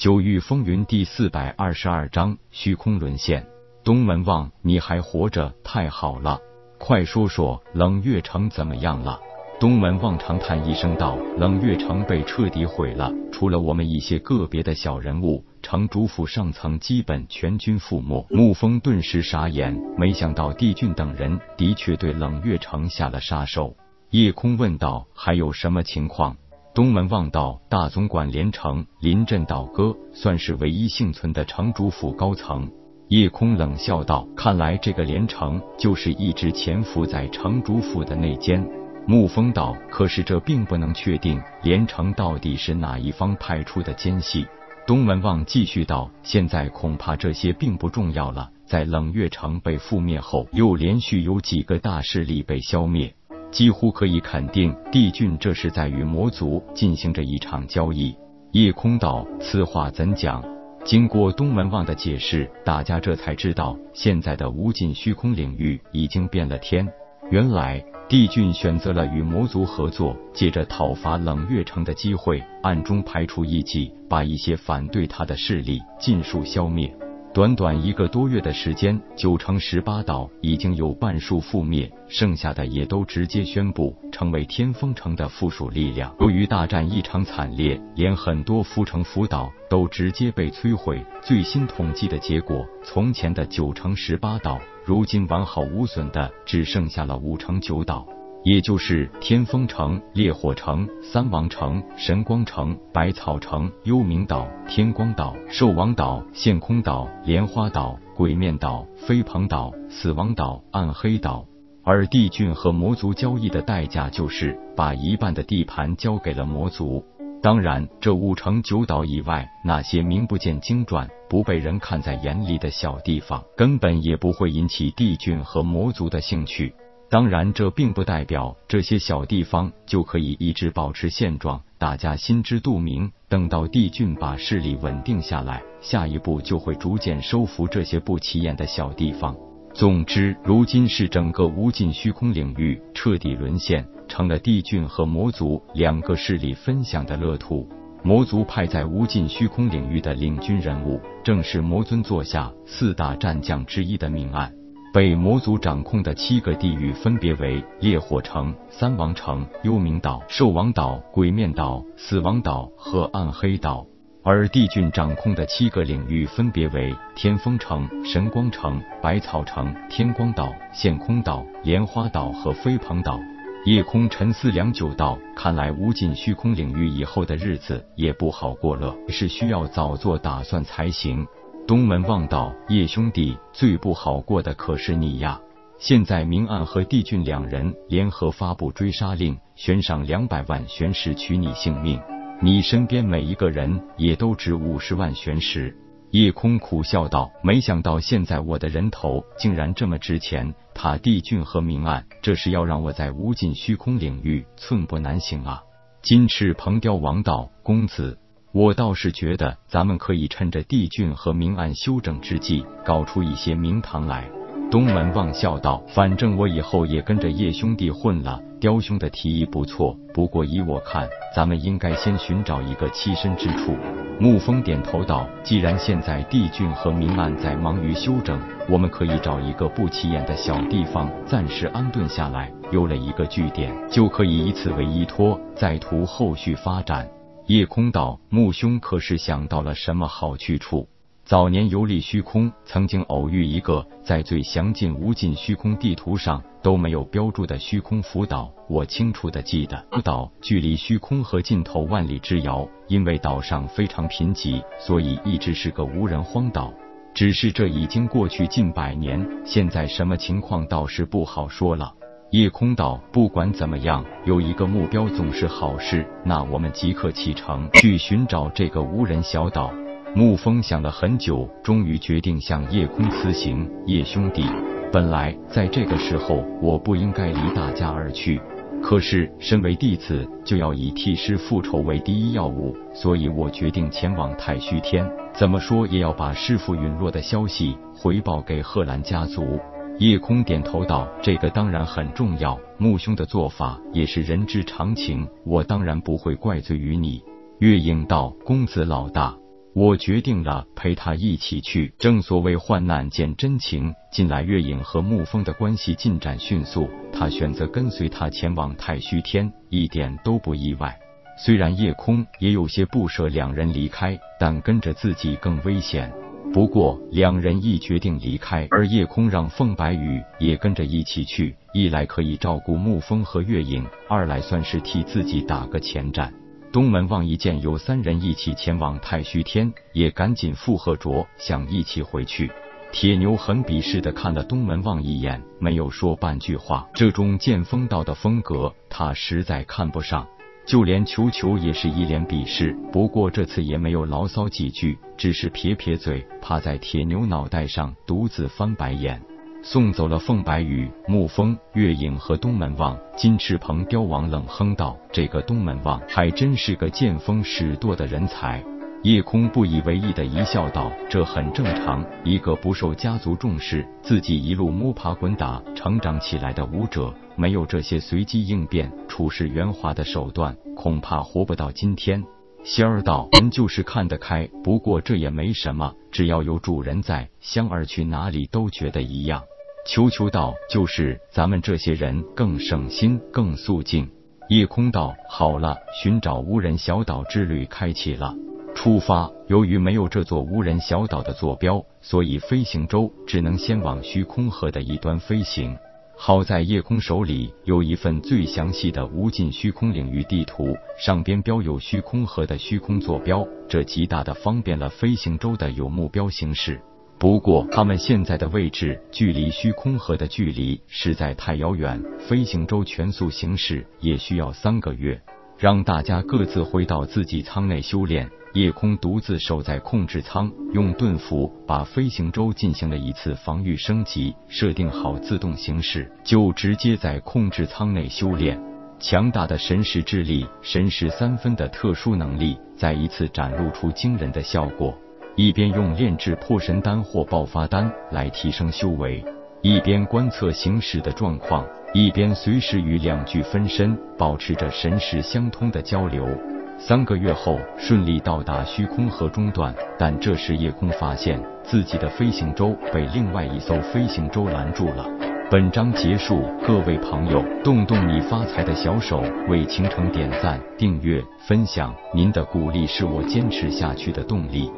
九域风云第四百二十二章虚空沦陷。东门望，你还活着，太好了！快说说冷月城怎么样了？东门望长叹一声道：“冷月城被彻底毁了，除了我们一些个别的小人物，城主府上层基本全军覆没。”沐风顿时傻眼，没想到帝俊等人的确对冷月城下了杀手。夜空问道：“还有什么情况？”东门望道：“大总管连城临阵倒戈，算是唯一幸存的城主府高层。”夜空冷笑道：“看来这个连城就是一直潜伏在城主府的内奸。”沐风道：“可是这并不能确定连城到底是哪一方派出的奸细。”东门望继续道：“现在恐怕这些并不重要了。在冷月城被覆灭后，又连续有几个大势力被消灭。”几乎可以肯定，帝俊这是在与魔族进行着一场交易。夜空道，此话怎讲？经过东门望的解释，大家这才知道，现在的无尽虚空领域已经变了天。原来，帝俊选择了与魔族合作，借着讨伐冷月城的机会，暗中排除异己，把一些反对他的势力尽数消灭。短短一个多月的时间，九城十八岛已经有半数覆灭，剩下的也都直接宣布成为天风城的附属力量。由于大战异常惨烈，连很多浮城浮岛都直接被摧毁。最新统计的结果，从前的九城十八岛，如今完好无损的只剩下了五城九岛。也就是天风城、烈火城、三王城、神光城、百草城、幽冥岛、天光岛、兽王岛、陷空岛、莲花岛、鬼面岛、飞鹏岛、死亡岛、暗黑岛。而帝俊和魔族交易的代价就是把一半的地盘交给了魔族。当然，这五城九岛以外那些名不见经传、不被人看在眼里的小地方，根本也不会引起帝俊和魔族的兴趣。当然，这并不代表这些小地方就可以一直保持现状，大家心知肚明。等到帝俊把势力稳定下来，下一步就会逐渐收服这些不起眼的小地方。总之，如今是整个无尽虚空领域彻底沦陷，成了帝俊和魔族两个势力分享的乐土。魔族派在无尽虚空领域的领军人物，正是魔尊座下四大战将之一的明暗。被魔族掌控的七个地域分别为烈火城、三王城、幽冥岛、兽王岛、鬼面岛、死亡岛和暗黑岛，而帝俊掌控的七个领域分别为天风城、神光城、百草城、天光岛、现空岛、莲花岛和飞鹏岛。夜空沉思良久道：“看来无尽虚空领域以后的日子也不好过了，是需要早做打算才行。”东门望道，叶兄弟最不好过的可是你呀！现在明暗和帝俊两人联合发布追杀令，悬赏两百万玄石取你性命，你身边每一个人也都值五十万玄石。夜空苦笑道：“没想到现在我的人头竟然这么值钱，他帝俊和明暗，这是要让我在无尽虚空领域寸步难行啊！”金翅鹏雕王道：“公子。”我倒是觉得，咱们可以趁着帝俊和明暗休整之际，搞出一些名堂来。东门望笑道：“反正我以后也跟着叶兄弟混了。”雕兄的提议不错，不过依我看，咱们应该先寻找一个栖身之处。沐风点头道：“既然现在帝俊和明暗在忙于休整，我们可以找一个不起眼的小地方暂时安顿下来。有了一个据点，就可以以此为依托，再图后续发展。”夜空道，木兄可是想到了什么好去处？早年游历虚空，曾经偶遇一个在最详尽无尽虚空地图上都没有标注的虚空浮岛。我清楚的记得，浮岛距离虚空和尽头万里之遥，因为岛上非常贫瘠，所以一直是个无人荒岛。只是这已经过去近百年，现在什么情况倒是不好说了。夜空道，不管怎么样，有一个目标总是好事。那我们即刻启程去寻找这个无人小岛。沐风想了很久，终于决定向夜空辞行。叶兄弟，本来在这个时候我不应该离大家而去，可是身为弟子，就要以替师复仇为第一要务，所以我决定前往太虚天。怎么说也要把师傅陨落的消息回报给贺兰家族。夜空点头道：“这个当然很重要，木兄的做法也是人之常情，我当然不会怪罪于你。”月影道：“公子老大，我决定了陪他一起去。正所谓患难见真情，近来月影和沐风的关系进展迅速，他选择跟随他前往太虚天，一点都不意外。虽然叶空也有些不舍两人离开，但跟着自己更危险。不过两人一决定离开，而夜空让凤白羽也跟着一起去，一来可以照顾沐风和月影，二来算是替自己打个前站。东门望一见有三人一起前往太虚天，也赶紧附和着，想一起回去。铁牛很鄙视的看了东门望一眼，没有说半句话。这种剑锋道的风格，他实在看不上。就连球球也是一脸鄙视，不过这次也没有牢骚几句，只是撇撇嘴，趴在铁牛脑袋上独自翻白眼。送走了凤白羽、沐风、月影和东门望，金翅鹏雕王冷哼道：“这个东门望还真是个见风使舵的人才。”夜空不以为意的一笑道：“这很正常，一个不受家族重视、自己一路摸爬滚打成长起来的武者，没有这些随机应变、处事圆滑的手段，恐怕活不到今天。”仙儿道：“人就是看得开，不过这也没什么，只要有主人在，香儿去哪里都觉得一样。”求求道：“就是咱们这些人更省心，更肃静。”夜空道：“好了，寻找无人小岛之旅开启了。出发。由于没有这座无人小岛的坐标，所以飞行舟只能先往虚空河的一端飞行。好在夜空手里有一份最详细的无尽虚空领域地图，上边标有虚空河的虚空坐标，这极大的方便了飞行舟的有目标行驶。”不过，他们现在的位置距离虚空河的距离实在太遥远，飞行舟全速行驶也需要三个月。让大家各自回到自己舱内修炼。夜空独自守在控制舱，用盾符把飞行舟进行了一次防御升级，设定好自动行驶，就直接在控制舱内修炼。强大的神识之力，神识三分的特殊能力，再一次展露出惊人的效果。一边用炼制破神丹或爆发丹来提升修为，一边观测行驶的状况，一边随时与两具分身保持着神识相通的交流。三个月后，顺利到达虚空河中段，但这时夜空发现自己的飞行舟被另外一艘飞行舟拦住了。本章结束，各位朋友，动动你发财的小手，为倾城点赞、订阅、分享，您的鼓励是我坚持下去的动力。